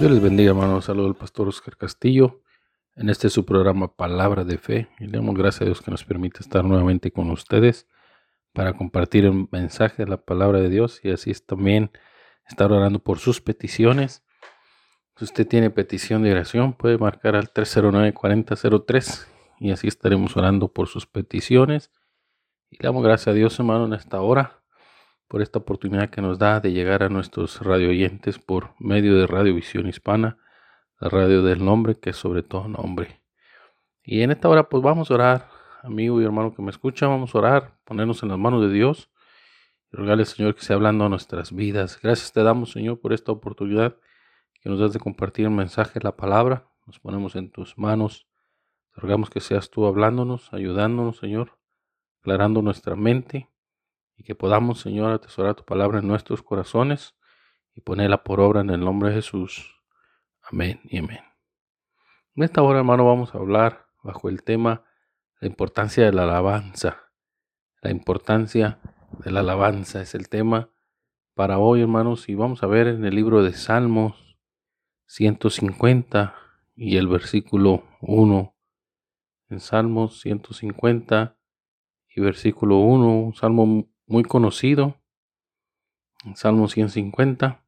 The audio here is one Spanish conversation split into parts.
Dios les bendiga, hermanos. Saludo al pastor Oscar Castillo. En este su programa Palabra de Fe. Y le damos gracias a Dios que nos permite estar nuevamente con ustedes para compartir el mensaje de la palabra de Dios y así es también estar orando por sus peticiones. Si usted tiene petición de oración, puede marcar al 309-4003 y así estaremos orando por sus peticiones. Y le damos gracias a Dios, hermano, en esta hora por esta oportunidad que nos da de llegar a nuestros radio oyentes por medio de Radio Visión Hispana, la radio del nombre que es sobre todo nombre. Y en esta hora pues vamos a orar, amigo y hermano que me escucha, vamos a orar, ponernos en las manos de Dios y rogarle Señor que sea hablando a nuestras vidas. Gracias te damos Señor por esta oportunidad que nos das de compartir el mensaje, la palabra. Nos ponemos en tus manos. Te rogamos que seas tú hablándonos, ayudándonos Señor, aclarando nuestra mente y que podamos, Señor, atesorar tu palabra en nuestros corazones y ponerla por obra en el nombre de Jesús. Amén y amén. En esta hora, hermano, vamos a hablar bajo el tema la importancia de la alabanza. La importancia de la alabanza es el tema para hoy, hermanos, y vamos a ver en el libro de Salmos 150 y el versículo 1. En Salmos 150 y versículo 1, un salmo muy conocido. En Salmo 150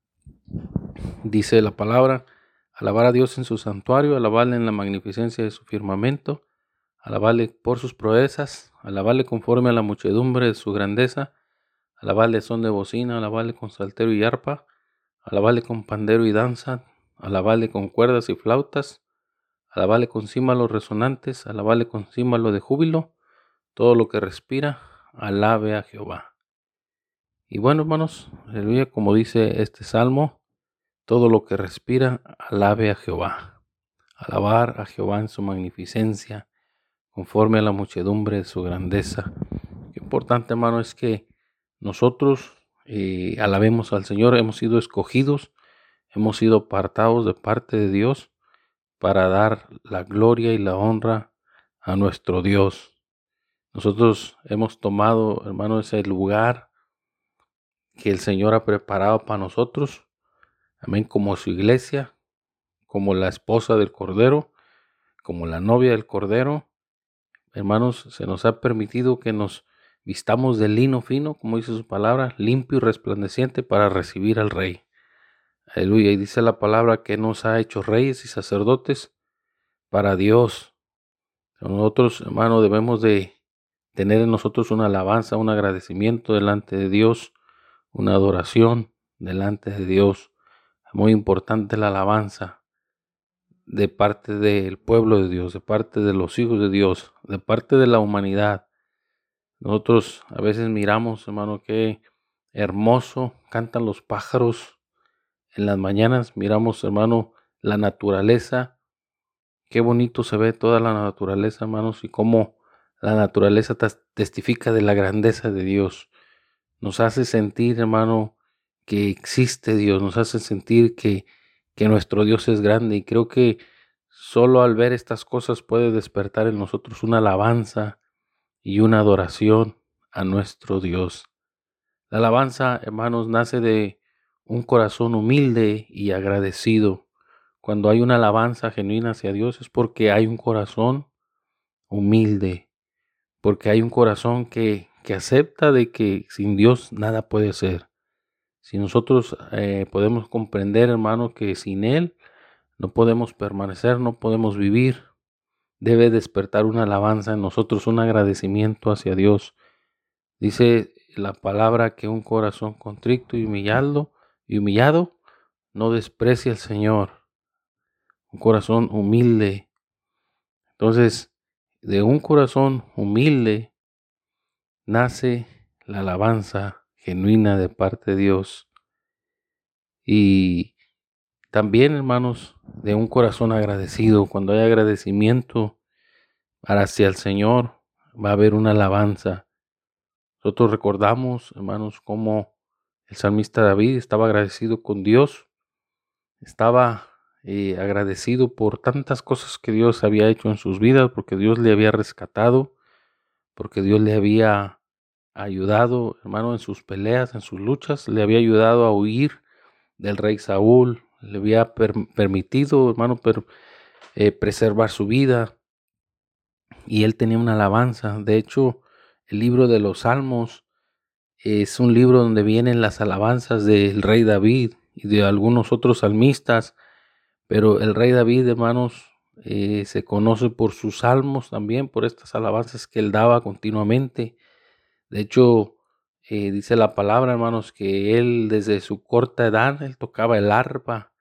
dice la palabra, alabar a Dios en su santuario, alabarle en la magnificencia de su firmamento, alabarle por sus proezas, alabarle conforme a la muchedumbre de su grandeza, alabarle son de bocina, alabarle con saltero y arpa, alabarle con pandero y danza, alabarle con cuerdas y flautas, alabarle con címbalos resonantes, alabarle con címbalo de júbilo, todo lo que respira, alabe a Jehová. Y bueno, hermanos, como dice este salmo, todo lo que respira, alabe a Jehová. Alabar a Jehová en su magnificencia, conforme a la muchedumbre de su grandeza. Qué importante, hermano, es que nosotros eh, alabemos al Señor, hemos sido escogidos, hemos sido apartados de parte de Dios para dar la gloria y la honra a nuestro Dios. Nosotros hemos tomado, hermano, ese lugar que el Señor ha preparado para nosotros. Amén, como su iglesia, como la esposa del Cordero, como la novia del Cordero. Hermanos, se nos ha permitido que nos vistamos de lino fino, como dice su palabra, limpio y resplandeciente para recibir al Rey. Aleluya. Y dice la palabra que nos ha hecho reyes y sacerdotes para Dios. Nosotros, hermanos, debemos de tener en nosotros una alabanza, un agradecimiento delante de Dios una adoración delante de Dios. Muy importante la alabanza de parte del pueblo de Dios, de parte de los hijos de Dios, de parte de la humanidad. Nosotros a veces miramos, hermano, qué hermoso cantan los pájaros en las mañanas. Miramos, hermano, la naturaleza. Qué bonito se ve toda la naturaleza, hermanos, y cómo la naturaleza testifica de la grandeza de Dios nos hace sentir, hermano, que existe Dios, nos hace sentir que, que nuestro Dios es grande y creo que solo al ver estas cosas puede despertar en nosotros una alabanza y una adoración a nuestro Dios. La alabanza, hermanos, nace de un corazón humilde y agradecido. Cuando hay una alabanza genuina hacia Dios es porque hay un corazón humilde, porque hay un corazón que, que acepta de que sin Dios nada puede ser. Si nosotros eh, podemos comprender, hermano, que sin Él no podemos permanecer, no podemos vivir. debe despertar una alabanza en nosotros, un agradecimiento hacia Dios. Dice la palabra que un corazón contrito y humillado, y humillado no desprecia al Señor. Un corazón humilde. Entonces, de un corazón humilde nace la alabanza genuina de parte de Dios. Y también, hermanos, de un corazón agradecido, cuando hay agradecimiento hacia el Señor, va a haber una alabanza. Nosotros recordamos, hermanos, cómo el salmista David estaba agradecido con Dios, estaba eh, agradecido por tantas cosas que Dios había hecho en sus vidas, porque Dios le había rescatado, porque Dios le había ayudado, hermano, en sus peleas, en sus luchas, le había ayudado a huir del rey Saúl, le había permitido, hermano, eh, preservar su vida. Y él tenía una alabanza. De hecho, el libro de los Salmos es un libro donde vienen las alabanzas del rey David y de algunos otros salmistas. Pero el rey David, hermanos, eh, se conoce por sus salmos también, por estas alabanzas que él daba continuamente. De hecho, eh, dice la palabra, hermanos, que él desde su corta edad, él tocaba el arpa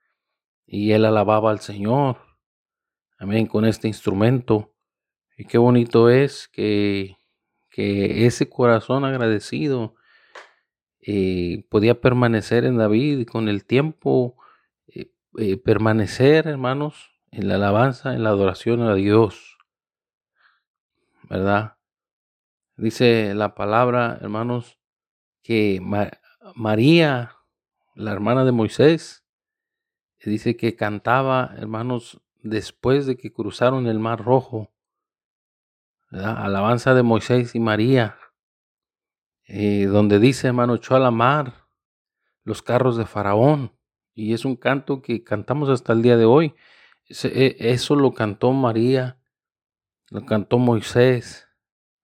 y él alababa al Señor. Amén, con este instrumento. Y qué bonito es que, que ese corazón agradecido eh, podía permanecer en David con el tiempo permanecer, hermanos, en la alabanza, en la adoración a Dios. ¿Verdad? Dice la palabra, hermanos, que María, la hermana de Moisés, dice que cantaba, hermanos, después de que cruzaron el mar rojo. Alabanza de Moisés y María, eh, donde dice, hermano, echó a la mar los carros de Faraón. Y es un canto que cantamos hasta el día de hoy. E, eso lo cantó María, lo cantó Moisés,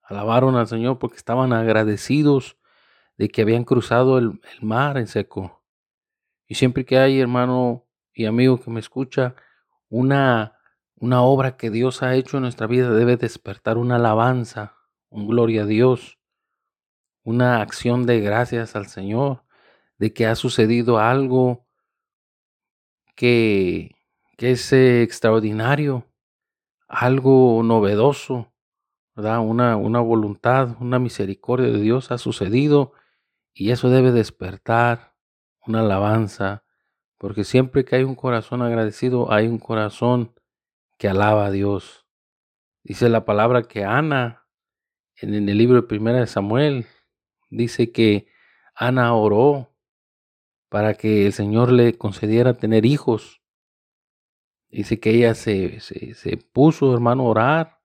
Alabaron al Señor porque estaban agradecidos de que habían cruzado el, mar en seco. Y siempre que hay, hermano y amigo que me escucha, una, una obra que Dios ha hecho en nuestra vida debe despertar una alabanza, un gloria a Dios, una acción de gracias al Señor, de que ha sucedido algo que, que es eh, extraordinario, algo novedoso, una, una voluntad, una misericordia de Dios ha sucedido y eso debe despertar una alabanza, porque siempre que hay un corazón agradecido, hay un corazón que alaba a Dios. Dice la palabra que Ana, en, el libro de Primera de Samuel, dice que Ana oró para que el Señor le concediera tener hijos. Dice que ella se, se, se puso, hermano, a orar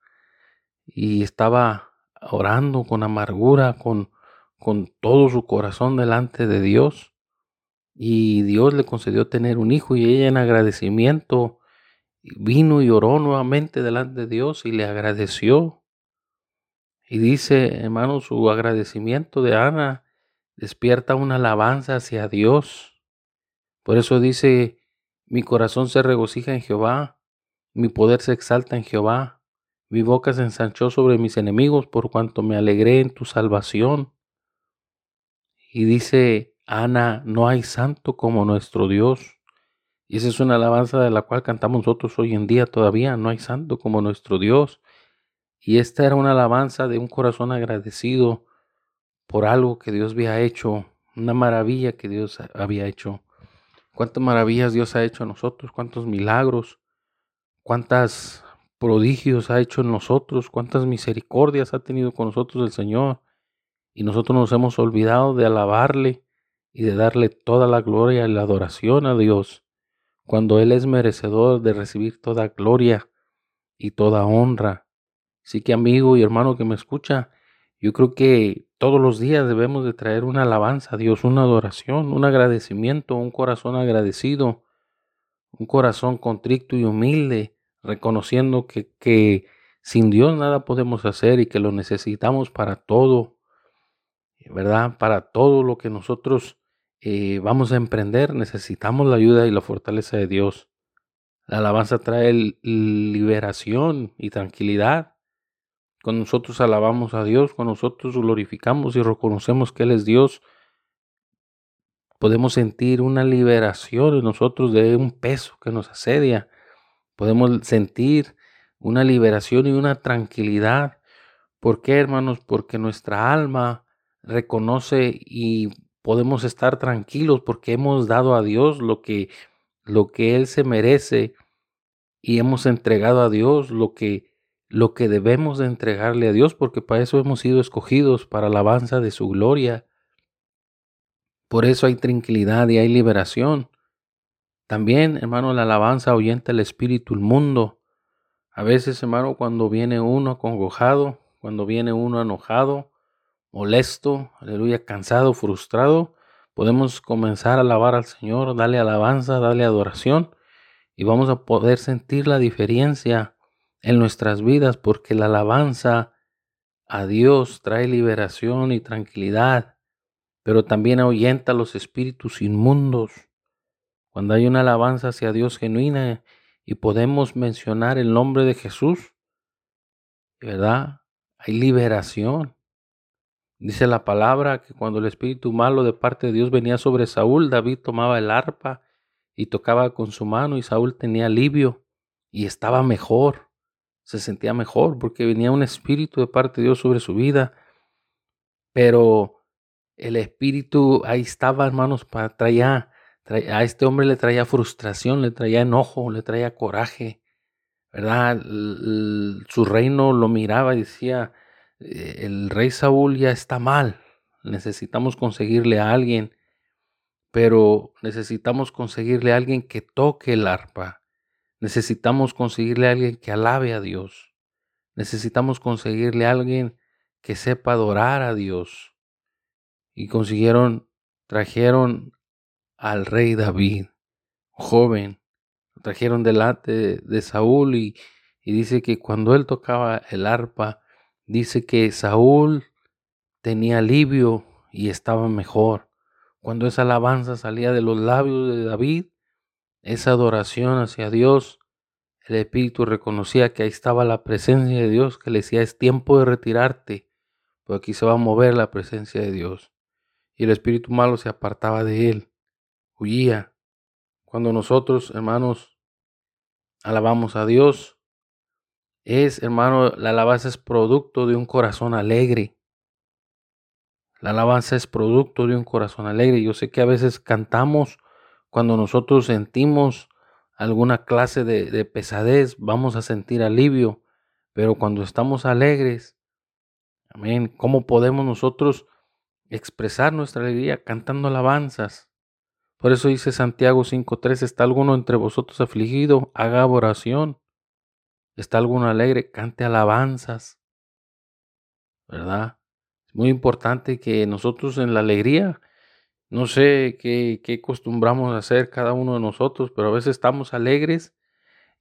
y estaba orando con amargura, con, con todo su corazón delante de Dios. Y Dios le concedió tener un hijo y ella en agradecimiento vino y oró nuevamente delante de Dios y le agradeció. Y dice, hermano, su agradecimiento de Ana despierta una alabanza hacia Dios. Por eso dice, mi corazón se regocija en Jehová, mi poder se exalta en Jehová. Mi boca se ensanchó sobre mis enemigos por cuanto me alegré en tu salvación. Y dice Ana, no hay santo como nuestro Dios. Y esa es una alabanza de la cual cantamos nosotros hoy en día todavía. No hay santo como nuestro Dios. Y esta era una alabanza de un corazón agradecido por algo que Dios había hecho, una maravilla que Dios había hecho. Cuántas maravillas Dios ha hecho a nosotros, cuántos milagros, cuántas prodigios ha hecho en nosotros, cuántas misericordias ha tenido con nosotros el Señor. Y nosotros nos hemos olvidado de alabarle y de darle toda la gloria y la adoración a Dios, cuando Él es merecedor de recibir toda gloria y toda honra. Así que amigo y hermano que me escucha, yo creo que todos los días debemos de traer una alabanza a Dios, una adoración, un agradecimiento, un corazón agradecido, un corazón contrito y humilde, reconociendo que, sin Dios nada podemos hacer y que lo necesitamos para todo, ¿verdad? Para todo lo que nosotros eh, vamos a emprender, necesitamos la ayuda y la fortaleza de Dios. La alabanza trae liberación y tranquilidad. Cuando nosotros alabamos a Dios, cuando nosotros glorificamos y reconocemos que Él es Dios, podemos sentir una liberación en nosotros de un peso que nos asedia. Podemos sentir una liberación y una tranquilidad. ¿Por qué, hermanos? Porque nuestra alma reconoce y podemos estar tranquilos porque hemos dado a Dios lo que lo que él se merece y hemos entregado a Dios lo que lo que debemos de entregarle a Dios porque para eso hemos sido escogidos para alabanza de su gloria. Por eso hay tranquilidad y hay liberación. También, hermano, la alabanza ahuyenta el espíritu, el mundo. A veces, hermano, cuando viene uno acongojado, cuando viene uno enojado, molesto, aleluya, cansado, frustrado, podemos comenzar a alabar al Señor, darle alabanza, darle adoración y vamos a poder sentir la diferencia en nuestras vidas porque la alabanza a Dios trae liberación y tranquilidad, pero también ahuyenta los espíritus inmundos. Cuando hay una alabanza hacia Dios genuina y podemos mencionar el nombre de Jesús, ¿verdad? Hay liberación. Dice la palabra que cuando el espíritu malo de parte de Dios venía sobre Saúl, David tomaba el arpa y tocaba con su mano y Saúl tenía alivio y estaba mejor, se sentía mejor porque venía un espíritu de parte de Dios sobre su vida. Pero el espíritu ahí estaba, hermanos, para traía, a este hombre le traía frustración, le traía enojo, le traía coraje, ¿verdad? su reino lo miraba y decía, eh, el rey Saúl ya está mal, necesitamos conseguirle a alguien pero necesitamos conseguirle a alguien que toque el arpa. Necesitamos conseguirle a alguien que alabe a Dios. Necesitamos conseguirle a alguien que sepa adorar a Dios. Y consiguieron, trajeron al rey David, joven, trajeron delante de Saúl y, y dice que cuando él tocaba el arpa, dice que Saúl tenía alivio y estaba mejor. Cuando esa alabanza salía de los labios de David, esa adoración hacia Dios, el Espíritu reconocía que ahí estaba la presencia de Dios, que le decía, es tiempo de retirarte, porque aquí se va a mover la presencia de Dios. Y el Espíritu malo se apartaba de él, huía. Cuando nosotros, hermanos, alabamos a Dios, es, hermano, la alabanza es producto de un corazón alegre, la alabanza es producto de un corazón alegre. Yo sé que a veces cantamos cuando nosotros sentimos alguna clase de, pesadez, vamos a sentir alivio, pero cuando estamos alegres, amén, ¿cómo podemos nosotros expresar nuestra alegría cantando alabanzas? Por eso dice Santiago 5.3, ¿está alguno entre vosotros afligido? Haga oración. ¿Está alguno alegre? Cante alabanzas. ¿Verdad? muy importante que nosotros en la alegría, no sé qué, qué acostumbramos a hacer cada uno de nosotros, pero a veces estamos alegres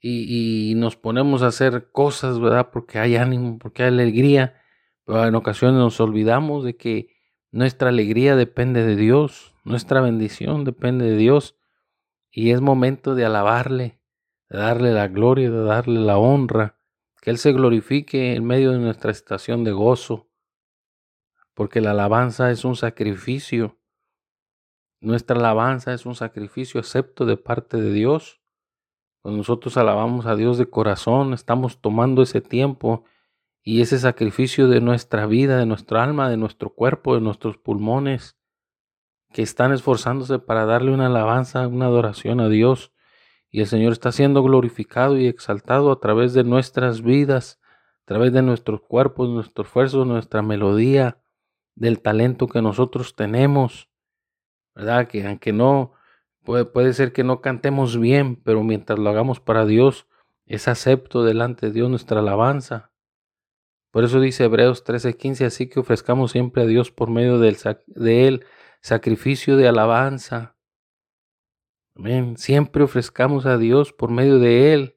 y, nos ponemos a hacer cosas, ¿verdad? Porque hay ánimo, porque hay alegría, pero en ocasiones nos olvidamos de que nuestra alegría depende de Dios, nuestra bendición depende de Dios y es momento de alabarle, de darle la gloria, de darle la honra, que Él se glorifique en medio de nuestra estación de gozo, porque la alabanza es un sacrificio. Nuestra alabanza es un sacrificio acepto de parte de Dios. Cuando nosotros alabamos a Dios de corazón, estamos tomando ese tiempo y ese sacrificio de nuestra vida, de nuestra alma, de nuestro cuerpo, de nuestros pulmones, que están esforzándose para darle una alabanza, una adoración a Dios. Y el Señor está siendo glorificado y exaltado a través de nuestras vidas, a través de nuestros cuerpos, nuestro esfuerzo, nuestra melodía, del talento que nosotros tenemos, ¿verdad? Que aunque no, puede, puede ser que no cantemos bien, pero mientras lo hagamos para Dios, es acepto delante de Dios nuestra alabanza. Por eso dice Hebreos 13:15, así que ofrezcamos siempre a Dios por medio del, de Él sacrificio de alabanza. Amén. Siempre ofrezcamos a Dios por medio de Él.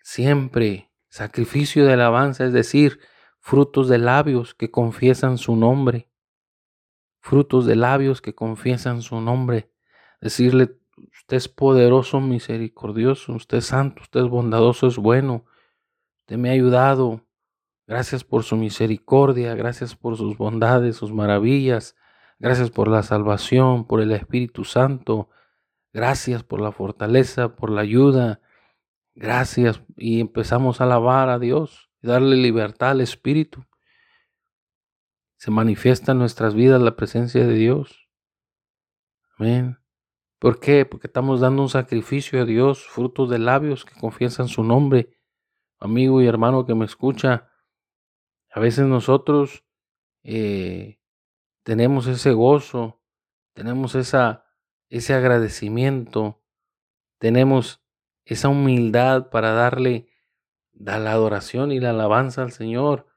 Siempre sacrificio de alabanza, es decir, frutos de labios que confiesan su nombre, frutos de labios que confiesan su nombre, decirle usted es poderoso, misericordioso, usted es santo, usted es bondadoso, es bueno. Usted me ha ayudado. Gracias por su misericordia, gracias por sus bondades, sus maravillas. Gracias por la salvación, por el Espíritu Santo. Gracias por la fortaleza, por la ayuda. Gracias. Y empezamos a alabar a Dios darle libertad al Espíritu. Se manifiesta en nuestras vidas la presencia de Dios. Amén. ¿Por qué? Porque estamos dando un sacrificio a Dios, frutos de labios que confiesan su nombre. Amigo y hermano que me escucha, a veces nosotros eh, tenemos ese gozo, tenemos ese agradecimiento, tenemos esa humildad para darle la adoración y la alabanza al Señor.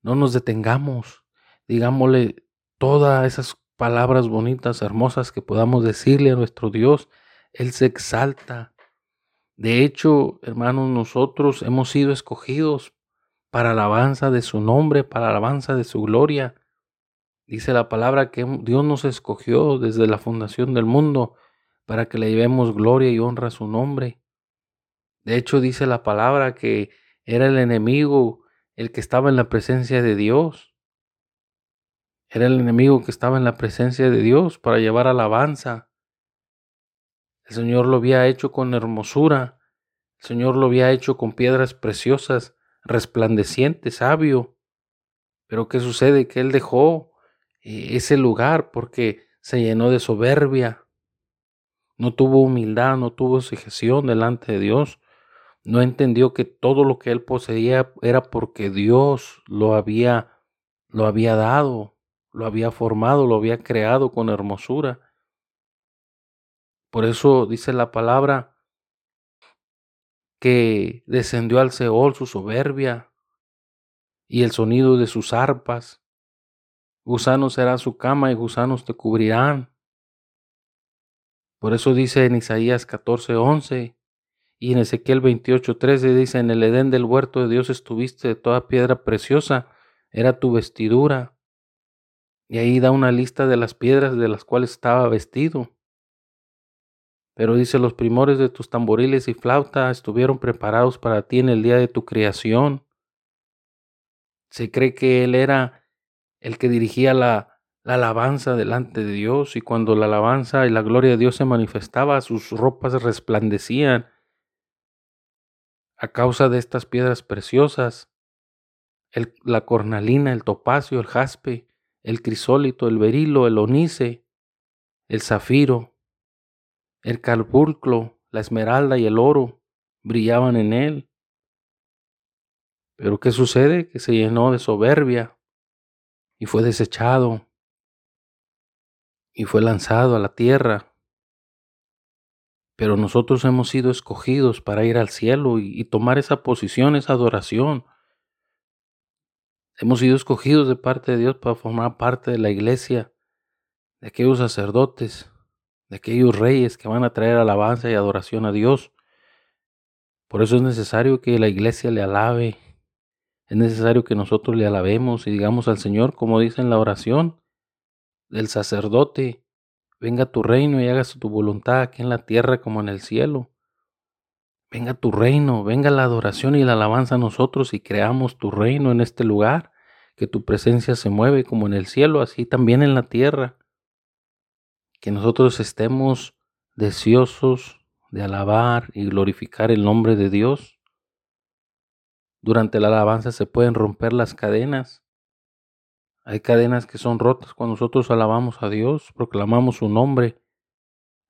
No nos detengamos, digámosle todas esas palabras bonitas, hermosas que podamos decirle a nuestro Dios. Él se exalta. De hecho, hermanos, nosotros hemos sido escogidos para alabanza de su nombre, para alabanza de su gloria. Dice la palabra que Dios nos escogió desde la fundación del mundo para que le llevemos gloria y honra a su nombre. De hecho, dice la palabra que era el enemigo el que estaba en la presencia de Dios. Era el enemigo que estaba en la presencia de Dios para llevar alabanza. El Señor lo había hecho con hermosura. El Señor lo había hecho con piedras preciosas, resplandecientes, sabio. Pero ¿qué sucede? Que Él dejó eh, ese lugar porque se llenó de soberbia, no tuvo humildad, no tuvo sujeción delante de Dios, no entendió que todo lo que él poseía era porque Dios lo había lo había dado, lo había formado, lo había creado con hermosura. Por eso dice la palabra que descendió al Seol su soberbia y el sonido de sus arpas Gusanos será su cama y gusanos te cubrirán. Por eso dice en Isaías 14:11 y en Ezequiel 28:13 dice, en el Edén del huerto de Dios estuviste de toda piedra preciosa, era tu vestidura. Y ahí da una lista de las piedras de las cuales estaba vestido. Pero dice, los primores de tus tamboriles y flauta estuvieron preparados para ti en el día de tu creación. Se cree que él era el que dirigía la, alabanza delante de Dios y cuando la alabanza y la gloria de Dios se manifestaba, sus ropas resplandecían a causa de estas piedras preciosas, la cornalina, el topacio, el jaspe, el crisólito, el berilo, el onice, el zafiro, el carbulclo, la esmeralda y el oro brillaban en él. Pero ¿qué sucede? Que se llenó de soberbia y fue desechado y fue lanzado a la tierra. Pero nosotros hemos sido escogidos para ir al cielo y, tomar esa posición, esa adoración. Hemos sido escogidos de parte de Dios para formar parte de la iglesia, de aquellos sacerdotes, de aquellos reyes que van a traer alabanza y adoración a Dios. Por eso es necesario que la iglesia le alabe, es necesario que nosotros le alabemos y digamos al Señor, como dice en la oración del sacerdote, venga tu reino y hágase tu voluntad aquí en la tierra como en el cielo. Venga tu reino, venga la adoración y la alabanza a nosotros y creamos tu reino en este lugar, que tu presencia se mueve como en el cielo, así también en la tierra. Que nosotros estemos deseosos de alabar y glorificar el nombre de Dios durante la alabanza se pueden romper las cadenas. Hay cadenas que son rotas cuando nosotros alabamos a Dios, proclamamos su nombre.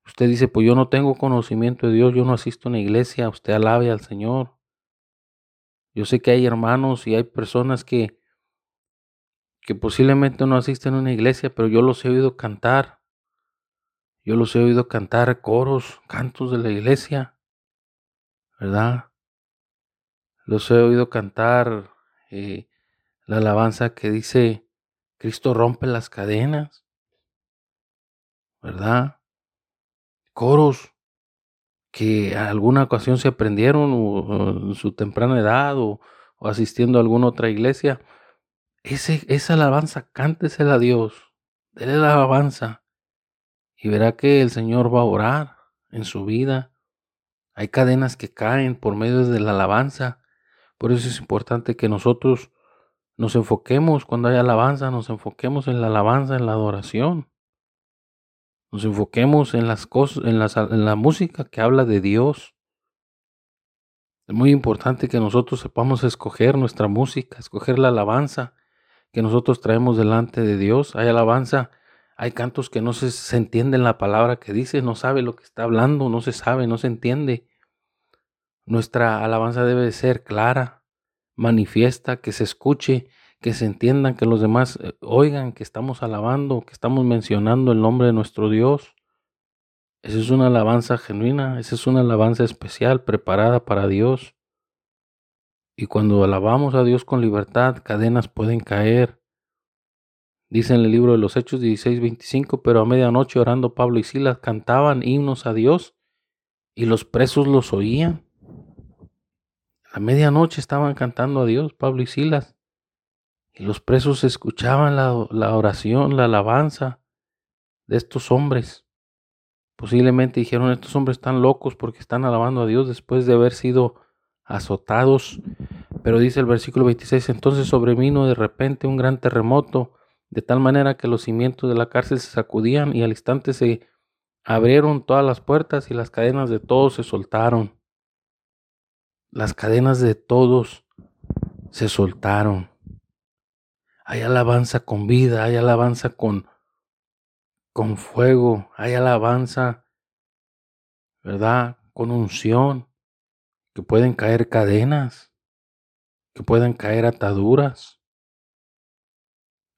Usted dice, pues yo no tengo conocimiento de Dios, yo no asisto a una iglesia, usted alabe al Señor. Yo sé que hay hermanos y hay personas que, que posiblemente no asisten a una iglesia, pero yo los he oído cantar. Yo los he oído cantar coros, cantos de la iglesia, ¿verdad? Los he oído cantar eh, la alabanza que dice, Cristo rompe las cadenas, ¿verdad? Coros que alguna ocasión se aprendieron en su temprana edad o, asistiendo a alguna otra iglesia. Ese, esa alabanza, cántesela a Dios, déle la alabanza y verá que el Señor va a orar. en su vida. Hay cadenas que caen por medio de la alabanza. Por eso es importante que nosotros nos enfoquemos cuando hay alabanza, nos enfoquemos en la alabanza, en la adoración. Nos enfoquemos en las cosas, en la, en música que habla de Dios. Es muy importante que nosotros sepamos escoger nuestra música, escoger la alabanza que nosotros traemos delante de Dios. Hay alabanza, hay cantos que no se, se entienden la palabra que dice, no sabe lo que está hablando, no se sabe, no se entiende. Nuestra alabanza debe ser clara, manifiesta, que se escuche, que se entiendan, que los demás eh, oigan que estamos alabando, que estamos mencionando el nombre de nuestro Dios. Esa es una alabanza genuina, esa es una alabanza especial, preparada para Dios. Y cuando alabamos a Dios con libertad, cadenas pueden caer. Dice en el libro de los Hechos 16, 25, pero a medianoche orando Pablo y Silas cantaban himnos a Dios y los presos los oían. A medianoche estaban cantando a Dios, Pablo y Silas. Y los presos escuchaban la, oración, la alabanza de estos hombres. Posiblemente dijeron, estos hombres están locos porque están alabando a Dios después de haber sido azotados. Pero dice el versículo 26, entonces sobrevino de repente un gran terremoto, de tal manera que los cimientos de la cárcel se sacudían y al instante se abrieron todas las puertas y las cadenas de todos se soltaron las cadenas de todos se soltaron. Hay alabanza con vida, hay alabanza con, con fuego, hay alabanza, ¿verdad? Con unción, que pueden caer cadenas, que pueden caer ataduras.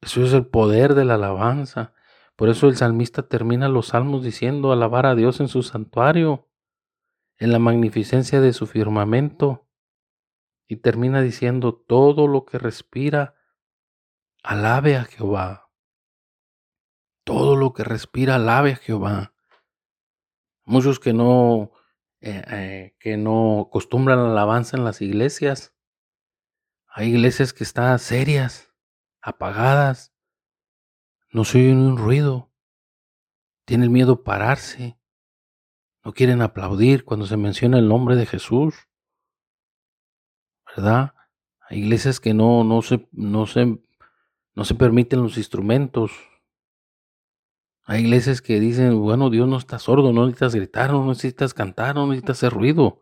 Eso es el poder de la alabanza. Por eso el salmista termina los salmos diciendo alabar a Dios en su santuario en la magnificencia de su firmamento y termina diciendo, todo lo que respira, alabe a Jehová. Todo lo que respira, alabe a Jehová. Muchos que no, eh, eh, que no acostumbran la alabanza en las iglesias. Hay iglesias que están serias, apagadas, no se oye un ruido, tienen miedo a pararse, no quieren aplaudir cuando se menciona el nombre de Jesús. ¿Verdad? Hay iglesias que no, no, se, no, se, no se permiten los instrumentos. Hay iglesias que dicen, bueno, Dios no está sordo, no necesitas gritar, no necesitas cantar, no necesitas hacer ruido.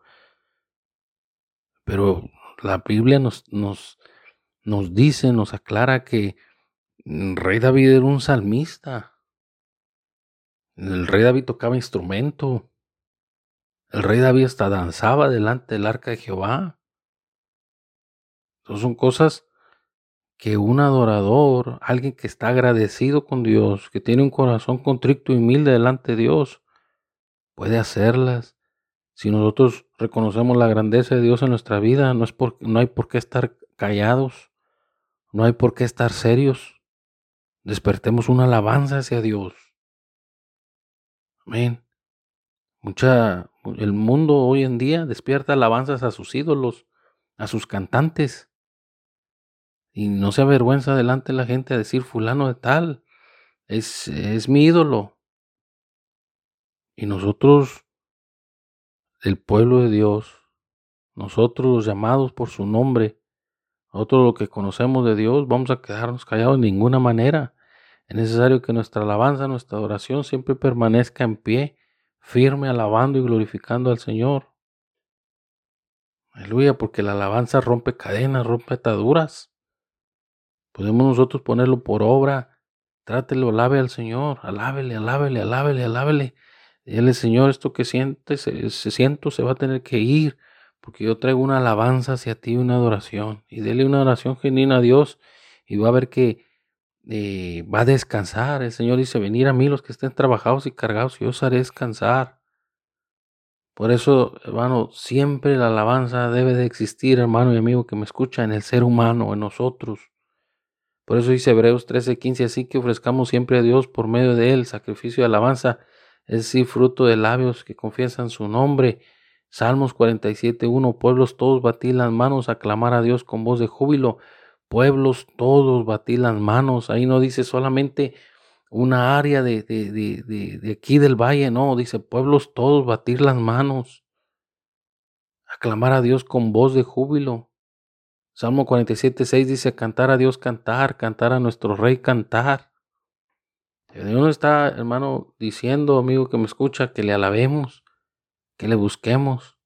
Pero la Biblia nos, nos, nos dice, nos aclara que el rey David era un salmista. El rey David tocaba instrumento. El rey David hasta danzaba delante del arca de Jehová. son cosas que un adorador, alguien que está agradecido con Dios, que tiene un corazón contrito y humilde delante de Dios, puede hacerlas. Si nosotros reconocemos la grandeza de Dios en nuestra vida, no, es por, no hay por qué estar callados, no hay por qué estar serios. Despertemos una alabanza hacia Dios. Amén. Mucha, el mundo hoy en día despierta alabanzas a sus ídolos, a sus cantantes. Y no se avergüenza delante de la gente a decir fulano de tal. Es, es mi ídolo. Y nosotros, el pueblo de Dios, nosotros los llamados por su nombre, nosotros lo que conocemos de Dios, vamos a quedarnos callados de ninguna manera. Es necesario que nuestra alabanza, nuestra adoración siempre permanezca en pie firme alabando y glorificando al Señor. Aleluya, porque la alabanza rompe cadenas, rompe ataduras. Podemos nosotros ponerlo por obra. Trátelo, alabe al Señor, alábele, alábele, alábele, alábele. Dile, Señor, esto que sientes, se, se, siento, se va a tener que ir, porque yo traigo una alabanza hacia ti, una adoración. Y dele una oración genuina a Dios, y va a ver que eh, va a descansar. El Señor dice, venir a mí los que estén trabajados y cargados, y yo os haré descansar. Por eso, hermano, siempre la alabanza debe de existir, hermano y amigo que me escucha, en el ser humano, en nosotros. Por eso dice Hebreos 13:15, así que ofrezcamos siempre a Dios por medio de él sacrificio de alabanza, es decir, fruto de labios que confiesan su nombre. Salmos 47:1, pueblos todos batí las manos a clamar a Dios con voz de júbilo pueblos todos batí las manos. Ahí no dice solamente una área de, de, de, de, aquí del valle, no, dice pueblos todos, batir las manos, aclamar a Dios con voz de júbilo. Salmo 47, 6 dice, cantar a Dios, cantar, cantar a nuestro rey, cantar. Dios está, hermano, diciendo, amigo que me escucha, que le alabemos, que le busquemos.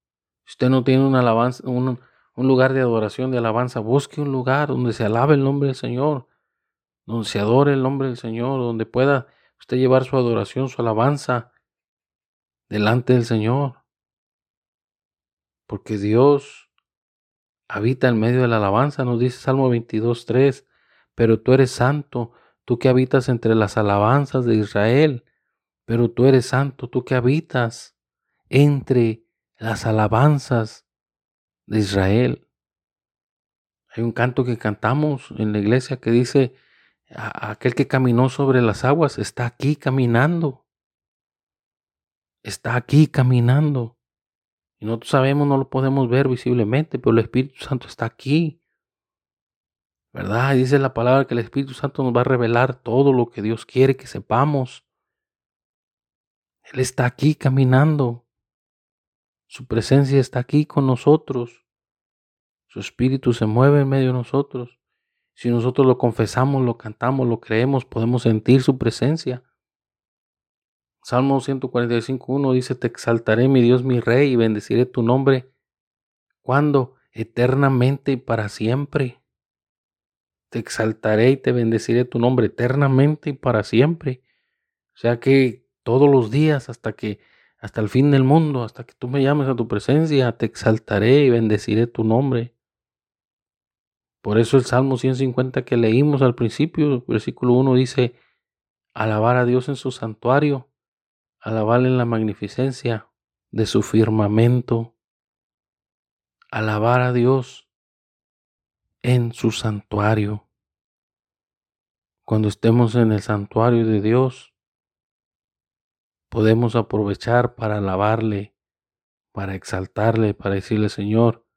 Si usted no tiene alabanza, un, un lugar de adoración, de alabanza, busque un lugar donde se alabe el nombre del Señor, donde se adore el nombre del Señor, donde pueda usted llevar su adoración, su alabanza delante del Señor. Porque Dios habita en medio de la alabanza, nos dice Salmo 22, 3, pero tú eres santo, tú que habitas entre las alabanzas de Israel, pero tú eres santo, tú que habitas entre las alabanzas de Israel. Hay un canto que cantamos en la iglesia que dice, aquel que caminó sobre las aguas está aquí caminando. Está aquí caminando. Y nosotros sabemos, no lo podemos ver visiblemente, pero el Espíritu Santo está aquí. ¿Verdad? dice la palabra que el Espíritu Santo nos va a revelar todo lo que Dios quiere que sepamos. Él está aquí caminando. Su presencia está aquí con nosotros. Su Espíritu se mueve en medio de nosotros. Si nosotros lo confesamos, lo cantamos, lo creemos, podemos sentir su presencia. Salmo 145.1 dice, te exaltaré mi Dios, mi Rey, y bendeciré tu nombre. ¿Cuándo? Eternamente y para siempre. Te exaltaré y te bendeciré tu nombre eternamente y para siempre. O sea que todos los días hasta que hasta el fin del mundo, hasta que tú me llames a tu presencia, te exaltaré y bendeciré tu nombre. Por eso el Salmo 150 que leímos al principio, versículo 1 dice, alabar a Dios en su santuario, alabarle en la magnificencia de su firmamento, alabar a Dios en su santuario. Cuando estemos en el santuario de Dios, podemos aprovechar para alabarle, para exaltarle, para decirle, Señor,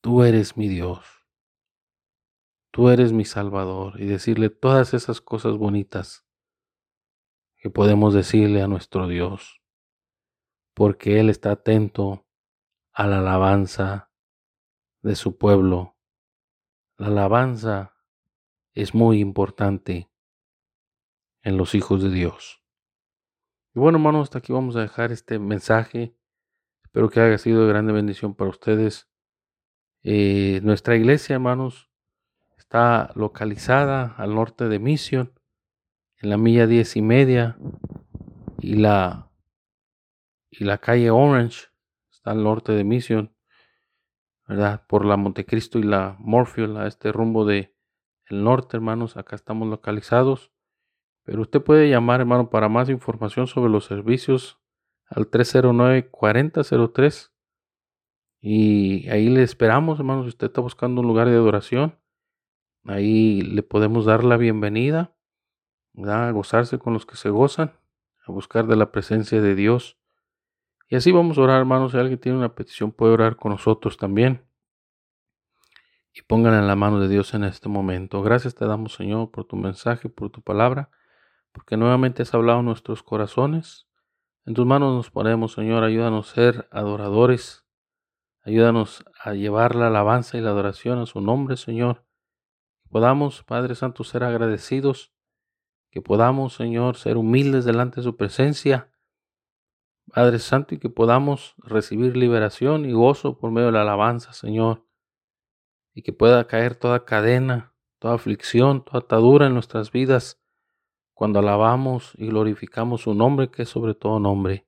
tú eres mi Dios, tú eres mi Salvador, y decirle todas esas cosas bonitas que podemos decirle a nuestro Dios, porque Él está atento a la alabanza de su pueblo la alabanza es muy importante en los hijos de Dios. Y bueno, hermanos, hasta aquí vamos a dejar este mensaje. Espero que haya sido de grande bendición para ustedes. Eh, nuestra iglesia, hermanos, está localizada al norte de Mission, en la milla diez y media, y la, y la calle Orange está al norte de Mission. ¿verdad? Por la Montecristo y la Morfield, a este rumbo de el norte, hermanos. Acá estamos localizados. Pero usted puede llamar, hermano, para más información sobre los servicios al 309-4003. Y ahí le esperamos, hermanos. Si usted está buscando un lugar de adoración, ahí le podemos dar la bienvenida, a gozarse con los que se gozan, a buscar de la presencia de Dios. Y así vamos a orar, hermanos. Si alguien tiene una petición, puede orar con nosotros también. Y pónganla en la mano de Dios en este momento. Gracias te damos, Señor, por tu mensaje, por tu palabra, porque nuevamente has hablado nuestros corazones. En tus manos nos ponemos, Señor. Ayúdanos a ser adoradores. Ayúdanos a llevar la alabanza y la adoración a su nombre, Señor. Podamos, Padre Santo, ser agradecidos. Que podamos, Señor, ser humildes delante de su presencia Padre Santo, y que podamos recibir liberación y gozo por medio de la alabanza, Señor, y que pueda caer toda cadena, toda aflicción, toda atadura en nuestras vidas cuando alabamos y glorificamos su nombre, que es sobre todo nombre.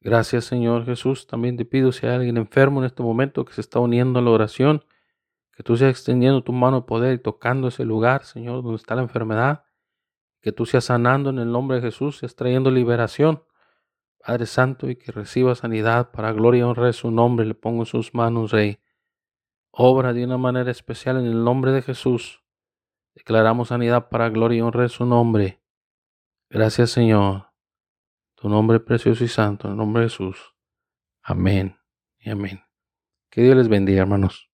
Gracias, Señor Jesús. También te pido si hay alguien enfermo en este momento que se está uniendo a la oración, que tú seas extendiendo tu mano de poder y tocando ese lugar, Señor, donde está la enfermedad, que tú seas sanando en el nombre de Jesús, seas trayendo liberación Padre Santo, y que reciba sanidad para gloria y honra de su nombre. Le pongo en sus manos, Rey. Obra de una manera especial en el nombre de Jesús. Declaramos sanidad para gloria y honra de su nombre. Gracias, Señor. Tu nombre precioso y santo, en el nombre de Jesús. Amén y amén. Que Dios les bendiga, hermanos.